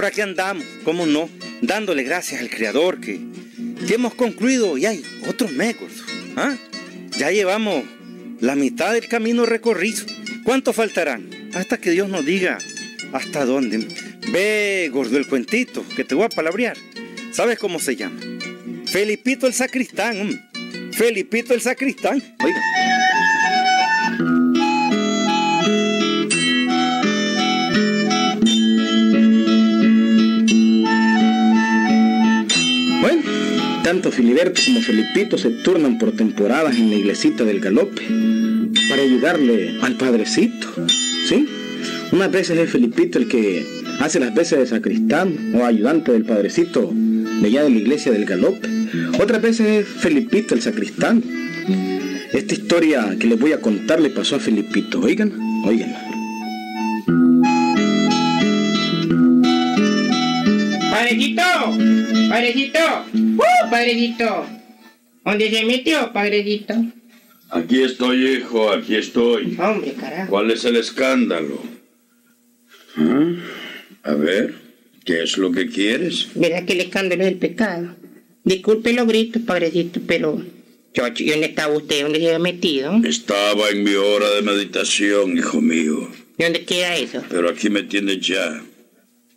Por aquí andamos, cómo no, dándole gracias al Creador que, que hemos concluido y hay otros mes, ¿Ah? Ya llevamos la mitad del camino recorrido. ¿Cuánto faltarán? Hasta que Dios nos diga hasta dónde. Ve, gordo, el cuentito, que te voy a palabrear. ¿Sabes cómo se llama? Felipito el sacristán. Felipito el sacristán. Oiga. Tanto Filiberto como Felipito se turnan por temporadas en la iglesita del galope para ayudarle al padrecito, ¿sí? Unas veces es Felipito el que hace las veces de sacristán o ayudante del padrecito de allá de la iglesia del galope. Otras veces es Felipito el sacristán. Esta historia que les voy a contar le pasó a Felipito. Oigan, oigan. Padrecito, padrecito, ¡Uh, padrecito. ¿Dónde se metió, padrecito? Aquí estoy, hijo, aquí estoy. Hombre, carajo. ¿Cuál es el escándalo? ¿Ah? A ver, ¿qué es lo que quieres? ¿Verdad que el escándalo es el pecado? Disculpe los gritos, padrecito, pero... Chocho, ¿y dónde estaba usted? ¿Dónde se había metido? Estaba en mi hora de meditación, hijo mío. ¿Y dónde queda eso? Pero aquí me tienes ya.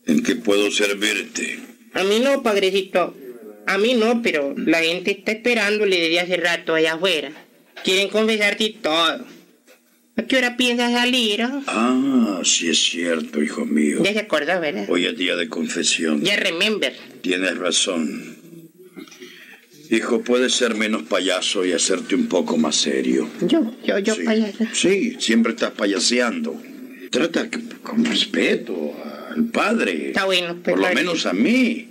¿En qué puedo servirte? A mí no, padrecito. A mí no, pero la gente está esperándole desde hace rato allá afuera. Quieren confesarte todo. ¿A qué hora piensas salir? ah? Ah, sí es cierto, hijo mío. Ya se acordó, ¿verdad? Hoy es día de confesión. Ya remember. Tienes razón. Hijo, puedes ser menos payaso y hacerte un poco más serio. Yo, yo, yo, sí. payaso. Sí, siempre estás payaseando. Trata con respeto al padre. Está bueno, pues, Por lo menos a mí.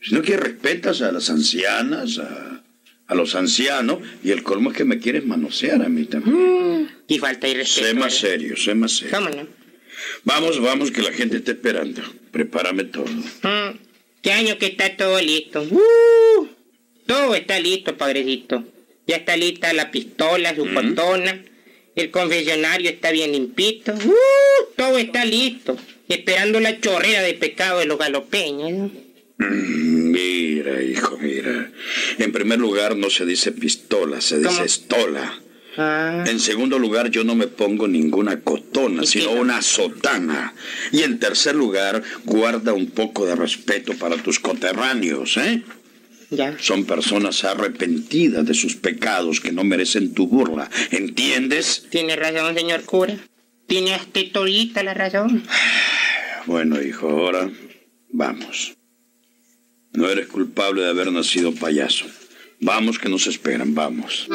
Si no que respetas a las ancianas, a, a los ancianos, y el colmo es que me quieres manosear a mí también. Mm, y falta de respeto. sé más serio, sé más serio. ¿Cómo no? Vamos, vamos, que la gente está esperando. Prepárame todo. Mm, ¿Qué año que está todo listo? ¡Uh! todo está listo, padrecito. Ya está lista la pistola, su cotona. El confesionario está bien limpito. ¡Uh! todo está listo. Esperando la chorrera de pecado de los galopeños. Mm, Mira, hijo, mira. En primer lugar, no se dice pistola, se dice estola. Ah, En segundo lugar, yo no me pongo ninguna cotona, ¿Y sino una sotana. Y en tercer lugar, guarda un poco de respeto para tus coterráneos, ¿eh? Ya. Son personas arrepentidas de sus pecados que no merecen tu burla. ¿Entiendes? Tiene razón, señor cura. Tiene hasta todita la razón. Bueno, hijo, ahora vamos. No eres culpable de haber nacido payaso. Vamos que nos esperan, vamos.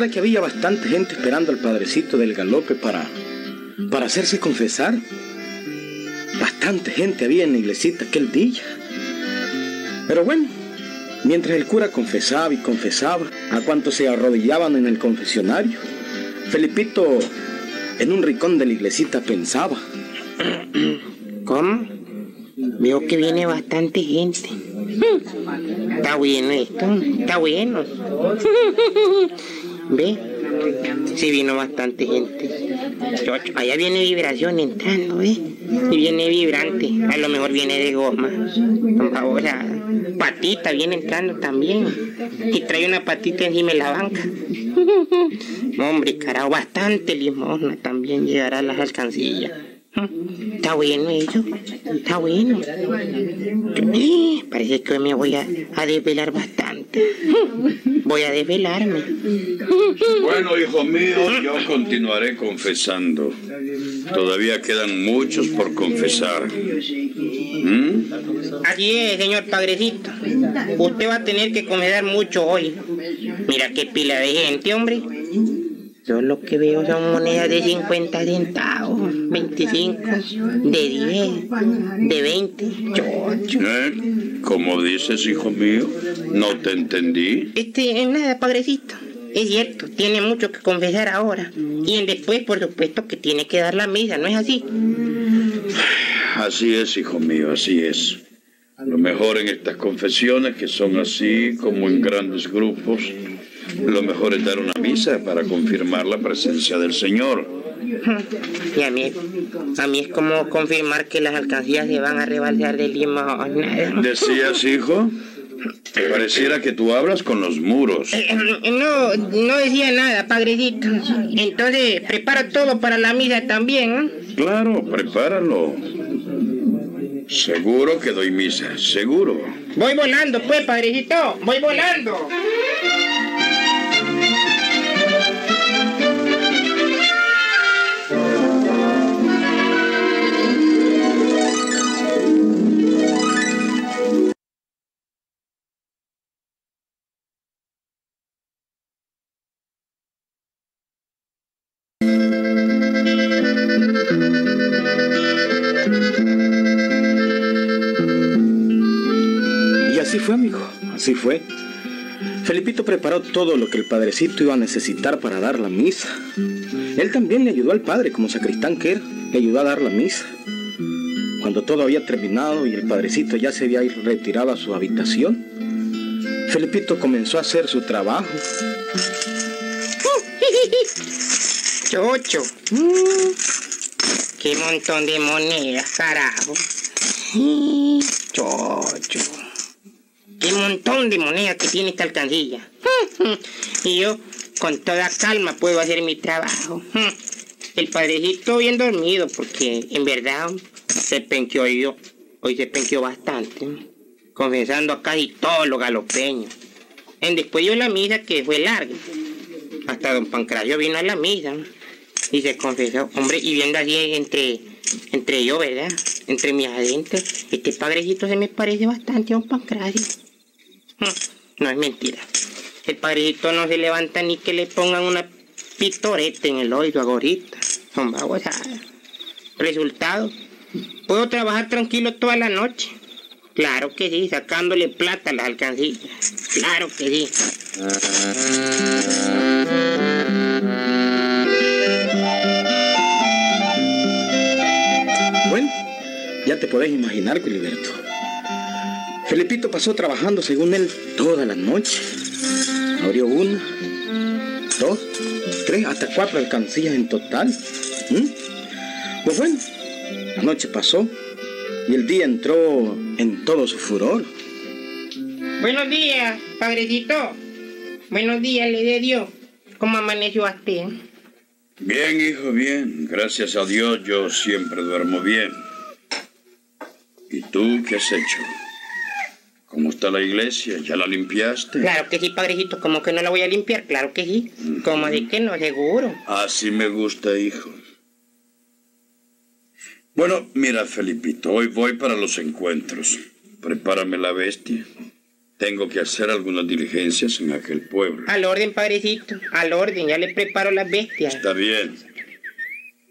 Verdad que había bastante gente esperando al padrecito del galope para, para hacerse confesar. Bastante gente había en la iglesita aquel día. Pero bueno, mientras el cura confesaba y confesaba a cuantos se arrodillaban en el confesionario, Felipito en un rincón de la iglesita pensaba. ¿Cómo? Veo que viene bastante gente. Está bueno esto, está bueno. ¿Ve? Sí vino bastante gente. Allá viene vibración entrando, ¿ve? Y viene vibrante. A lo mejor viene de goma. Ahora, patita viene entrando también. Y trae una patita encima de la banca. Hombre, carajo, bastante limosna también llegará a las alcancillas. Está bueno eso, está bueno. Eh, Parece que me voy a desvelar bastante. Voy a desvelarme. Bueno, hijo mío, yo continuaré confesando. Todavía quedan muchos por confesar. ¿Mm? Así es, señor padrecito. Usted va a tener que confesar mucho hoy. Mira qué pila de gente, hombre. Yo lo que veo son monedas de 50 centavos, 25, de 10, de 20. Chocho. ¿Eh? ¿Cómo dices, hijo mío? No te entendí. Este, nada, padrecito. Es cierto, tiene mucho que confesar ahora. Y en después, por supuesto, que tiene que dar la misa, ¿no es así? Así es, hijo mío, así es. Lo mejor en estas confesiones, que son así como en grandes grupos, lo mejor es dar una misa para confirmar la presencia del Señor. Y a mí, a mí es como confirmar que las alcancías se van a rebalsear de limón. ¿Decías, hijo? Pareciera que tú hablas con los muros. Eh, eh, No, no decía nada, padrecito. Entonces, preparo todo para la misa también. Claro, prepáralo. Seguro que doy misa, seguro. Voy volando, pues, padrecito. Voy volando. Preparó todo lo que el padrecito iba a necesitar para dar la misa. Él también le ayudó al padre, como sacristán que era, le ayudó a dar la misa. Cuando todo había terminado y el padrecito ya se había retirado a su habitación, Felipito comenzó a hacer su trabajo. Chocho. Mm, Qué montón de monedas, carajo. Chocho. Qué montón de monedas que tiene esta alcancilla. Y yo, con toda calma, puedo hacer mi trabajo. El padrecito bien dormido, porque en verdad se penqueó yo. Hoy se penqueó bastante. Confesando a casi todos los galopeños. En después yo la misa que fue larga. Hasta don Pancracio vino a la misa y se confesó, hombre, y viendo así entre, entre yo, ¿verdad? Entre mis adentros, este padrecito se me parece bastante a don Pancracio. No es mentira. El padrecito no se levanta ni que le pongan una pitoreta en el oído ahorita. Son babosadas. Resultado, puedo trabajar tranquilo toda la noche. Claro que sí, sacándole plata a las alcancillas. Claro que sí. Bueno, ya te podés imaginar, Filiberto. Pasó trabajando según él toda la noche. Abrió una, dos, tres, hasta cuatro alcancías en total. ¿Mm? Pues bueno, la noche pasó y el día entró en todo su furor. Buenos días, padrecito. Buenos días, le de Dios. ¿Cómo amaneció usted? Bien, hijo, bien. Gracias a Dios yo siempre duermo bien. ¿Y tú qué has hecho? ¿Cómo está la iglesia? ¿Ya la limpiaste? Claro que sí, padrecito. ¿Cómo que no la voy a limpiar? Claro que sí. ¿Cómo de que no? Seguro. Así me gusta, hijo. Bueno, mira, Felipito, hoy voy para los encuentros. Prepárame la bestia. Tengo que hacer algunas diligencias en aquel pueblo. Al orden, padrecito. Al orden. Ya le preparo las bestias. Está bien.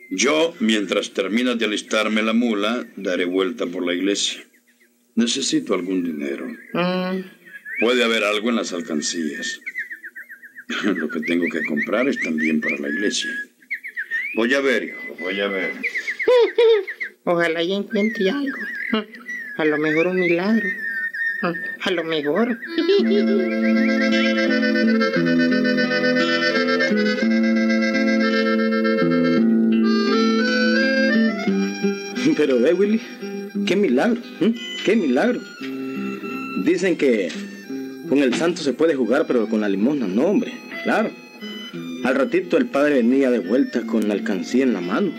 Yo, mientras terminas de alistarme la mula, daré vuelta por la iglesia. Necesito algún dinero. Mm, Puede haber algo en las alcancías. Lo que tengo que comprar es también para la iglesia. Voy a ver, hijo, voy a ver. Ojalá ya encuentre algo. A lo mejor un milagro. A lo mejor. Pero ve, Willy, qué milagro, qué milagro. Dicen que con el santo se puede jugar, pero con la limosna no, hombre, claro. Al ratito el padre venía de vuelta con la alcancía en la mano.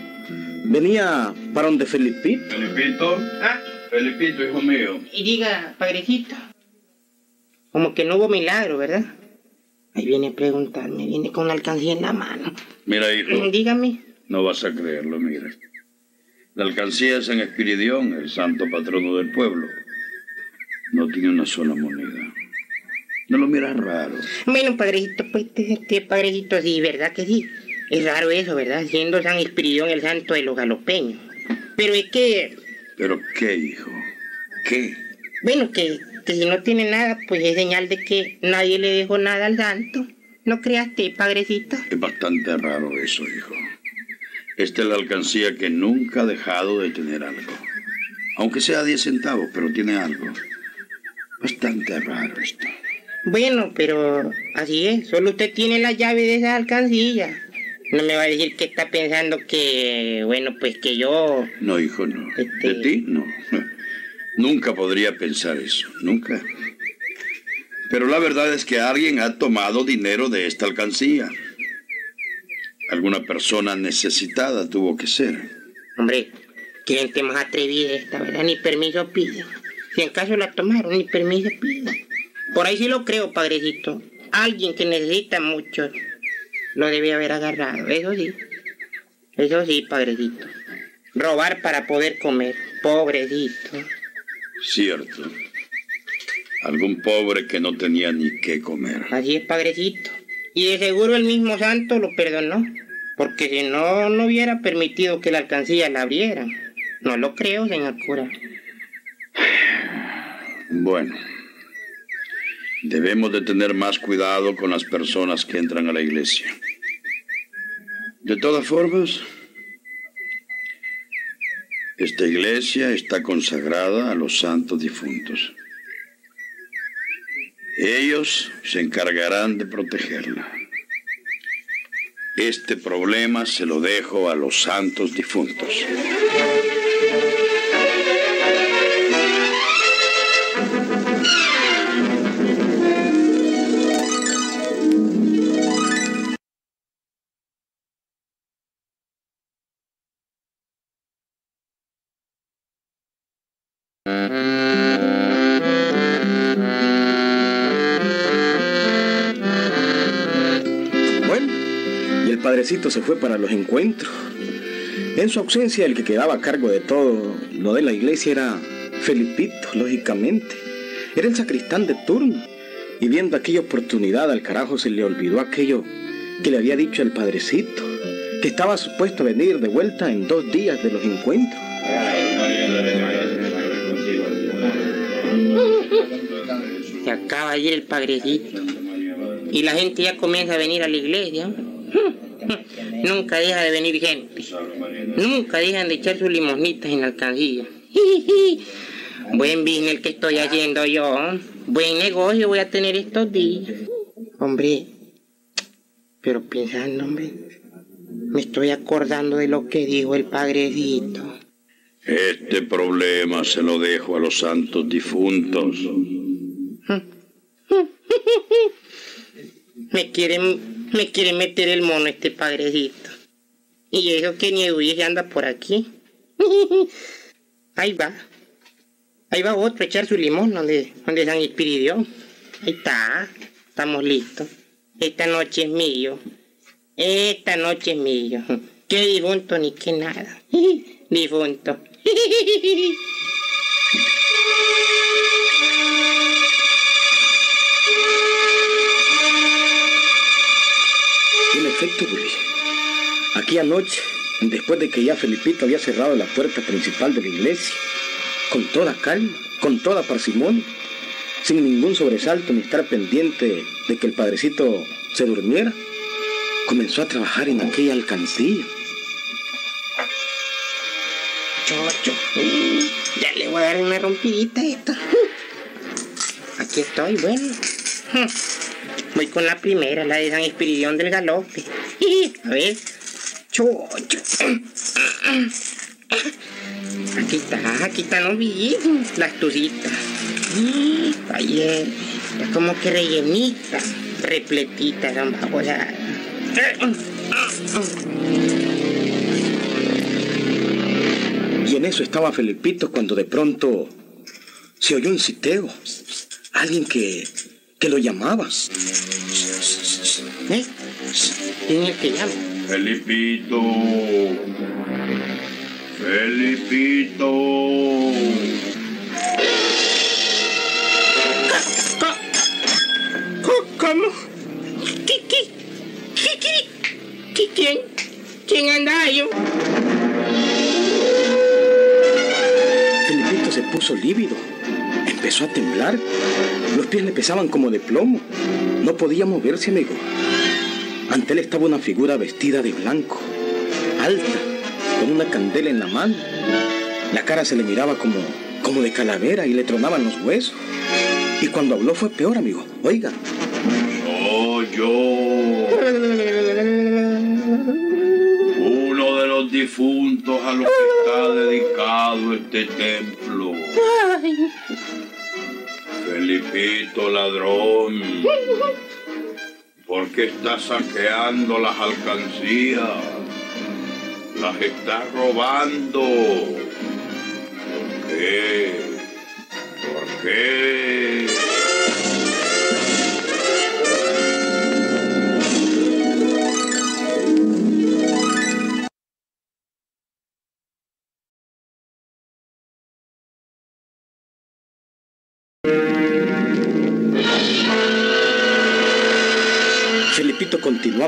Venía para donde Felipito. Felipito, Ah, Felipito, hijo mío. y diga, padrecito. Como que no hubo milagro, ¿verdad? Ahí viene a preguntarme, viene con la alcancía en la mano. Mira, hijo, Dígame. no vas a creerlo, mira. La alcancía de San Espiridión, el santo patrono del pueblo, no tiene una sola moneda. No lo miras raro. Bueno, padrecito, pues este padrecito sí, ¿verdad que sí? Es raro eso, ¿verdad? Siendo San Espiridión el santo de los galopeños. Pero es que, ¿Pero qué, hijo? ¿Qué? bueno, que, que si no tiene nada, pues es señal de que nadie le dejó nada al santo. ¿No creaste, padrecito? Es bastante raro eso, hijo. Esta es la alcancía que nunca ha dejado de tener algo. Aunque sea 10 centavos, pero tiene algo. Bastante raro esto. Bueno, pero así es, solo usted tiene la llave de esa alcancilla. No me va a decir que está pensando que, bueno, pues que yo... No, hijo, no. Este- ¿De ti? No. Nunca podría pensar eso, nunca. Pero la verdad es que alguien ha tomado dinero de esta alcancía. Alguna persona necesitada tuvo que ser. Hombre, qué gente más atrevida esta, ¿verdad? Ni permiso pide. Si en caso la tomaron, ni permiso pide. Por ahí sí lo creo, padrecito. Alguien que necesita mucho lo debe haber agarrado, eso sí. Eso sí, padrecito. Robar para poder comer, pobrecito. Cierto. Algún pobre que no tenía ni qué comer. Así es, padrecito. Y de seguro el mismo santo lo perdonó. Porque si no, no hubiera permitido que la alcancía la abriera. No lo creo, señor cura. Bueno. Debemos de tener más cuidado con las personas que entran a la iglesia. De todas formas, esta iglesia está consagrada a los santos difuntos. Ellos se encargarán de protegerla. Este problema se lo dejo a los santos difuntos. Se fue para los encuentros. En su ausencia, el que quedaba a cargo de todo lo de la iglesia era Felipito, lógicamente. Era el sacristán de turno. Y viendo aquella oportunidad, al carajo se le olvidó aquello que le había dicho el padrecito, que estaba supuesto a venir de vuelta en dos días de los encuentros. Se acaba ir el padrecito. Y la gente ya comienza a venir a la iglesia. Nunca deja de venir gente. Nunca dejan de echar sus limosnitas en la alcancía. Buen business que estoy haciendo yo. Buen negocio voy a tener estos días. Hombre, pero pensando, hombre, me estoy acordando de lo que dijo el padrecito. Este problema se lo dejo a los santos difuntos. Me quieren, me quiere meter el mono este padrecito. Y eso que ni Edwige anda por aquí. Ahí va. Ahí va otro a echar su limón donde, donde San Espiridión. Ahí está. Estamos listos. Esta noche es mío. Esta noche es mío. Qué difunto ni qué nada. Difunto. Aquí anoche, después de que ya Felipito había cerrado la puerta principal de la iglesia, con toda calma, con toda parsimonia, sin ningún sobresalto ni estar pendiente de que el padrecito se durmiera, comenzó a trabajar en aquella alcancía. Chocho. Ya le voy a dar una rompidita a esto. Aquí estoy, bueno. Voy con la primera, la de San Espiridión del Galope. A ver. Aquí está, aquí están los billetes, las tucitas. Ayer, está como que rellenita, repletita, a... Y en eso estaba Felipito cuando de pronto se oyó un citeo. Alguien que, que lo llamaba. ¿Eh? ¿Quién es el que llama? Felipito. Felipito. ¿Cómo? ¿Qué, qué, qué, qué, qué, quién? ¿Quién anda ahí? Felipito se puso lívido. Empezó a temblar. Los pies le pesaban como de plomo. No podía moverse, amigo. Él estaba una figura vestida de blanco, alta, con una candela en la mano. La cara se le miraba como, como de calavera y le tronaban los huesos. Y cuando habló fue peor, amigo. Oiga. Soy yo. Uno de los difuntos a los que está dedicado este templo. Felipito ladrón. ¿Por qué está saqueando las alcancías? Las está robando. ¿Por qué? ¿Por qué?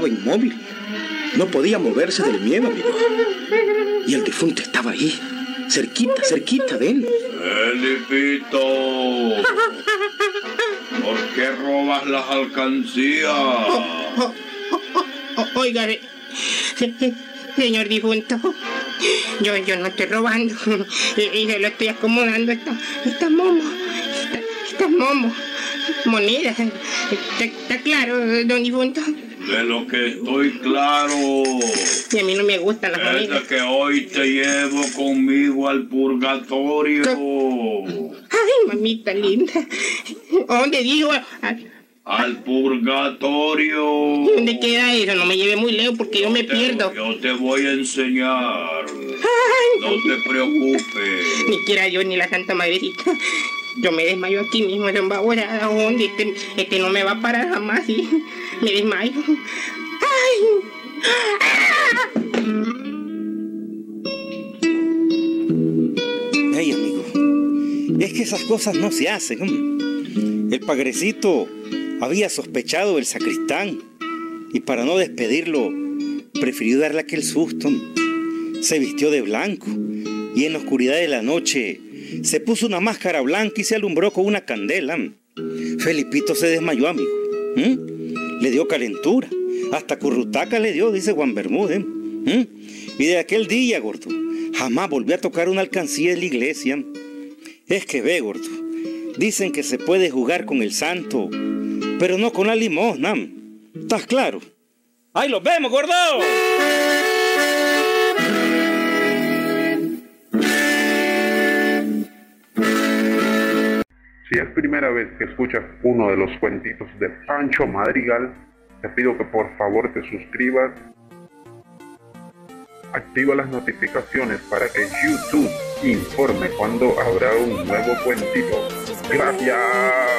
Continuaba inmóvil. No podía moverse del miedo, amigo. Y el difunto estaba ahí, cerquita, cerquita de él. Felipito, ¿por qué robas las alcancías? O- Oiga, eh, se- señor difunto, yo, yo no estoy robando y, y se lo estoy acomodando esta, esta momo, esta, esta momo, moneda. ¿Está, está claro, don difunto? De lo que estoy claro Y a mí no me gustan las es de que hoy te llevo conmigo al purgatorio. Ay, mamita linda. ¿Dónde digo? Ay, Al purgatorio. ¿Dónde queda eso? No me lleve muy lejos porque yo me Te- pierdo. Yo te voy a enseñar. Ay, No te preocupes. Ni quiera yo ni la Santa Madrecita. Yo me desmayo aquí mismo, don Babora. ¿A dónde? Este, este no me va a parar jamás y me desmayo. ¡Ay! Ey, amigo, es que esas cosas no se hacen. El pagrecito había sospechado del sacristán y para no despedirlo, prefirió darle aquel susto. Se vistió de blanco y en la oscuridad de la noche se puso una máscara blanca y se alumbró con una candela. Felipito se desmayó, amigo. ¿Mm? Le dio calentura. Hasta currutaca le dio, dice Juan Bermúdez. ¿Mm? Y de aquel día, gordo, jamás volvió a tocar una alcancía de la iglesia. Es que ve, gordo, dicen que se puede jugar con el santo, pero no con la limosna. ¿Estás claro? ¡Ahí los vemos, gordo! Si es primera vez que escuchas uno de los cuentitos de Pancho Madrigal, te pido que por favor te suscribas, activa las notificaciones para que YouTube informe cuando habrá un nuevo cuentito. Gracias.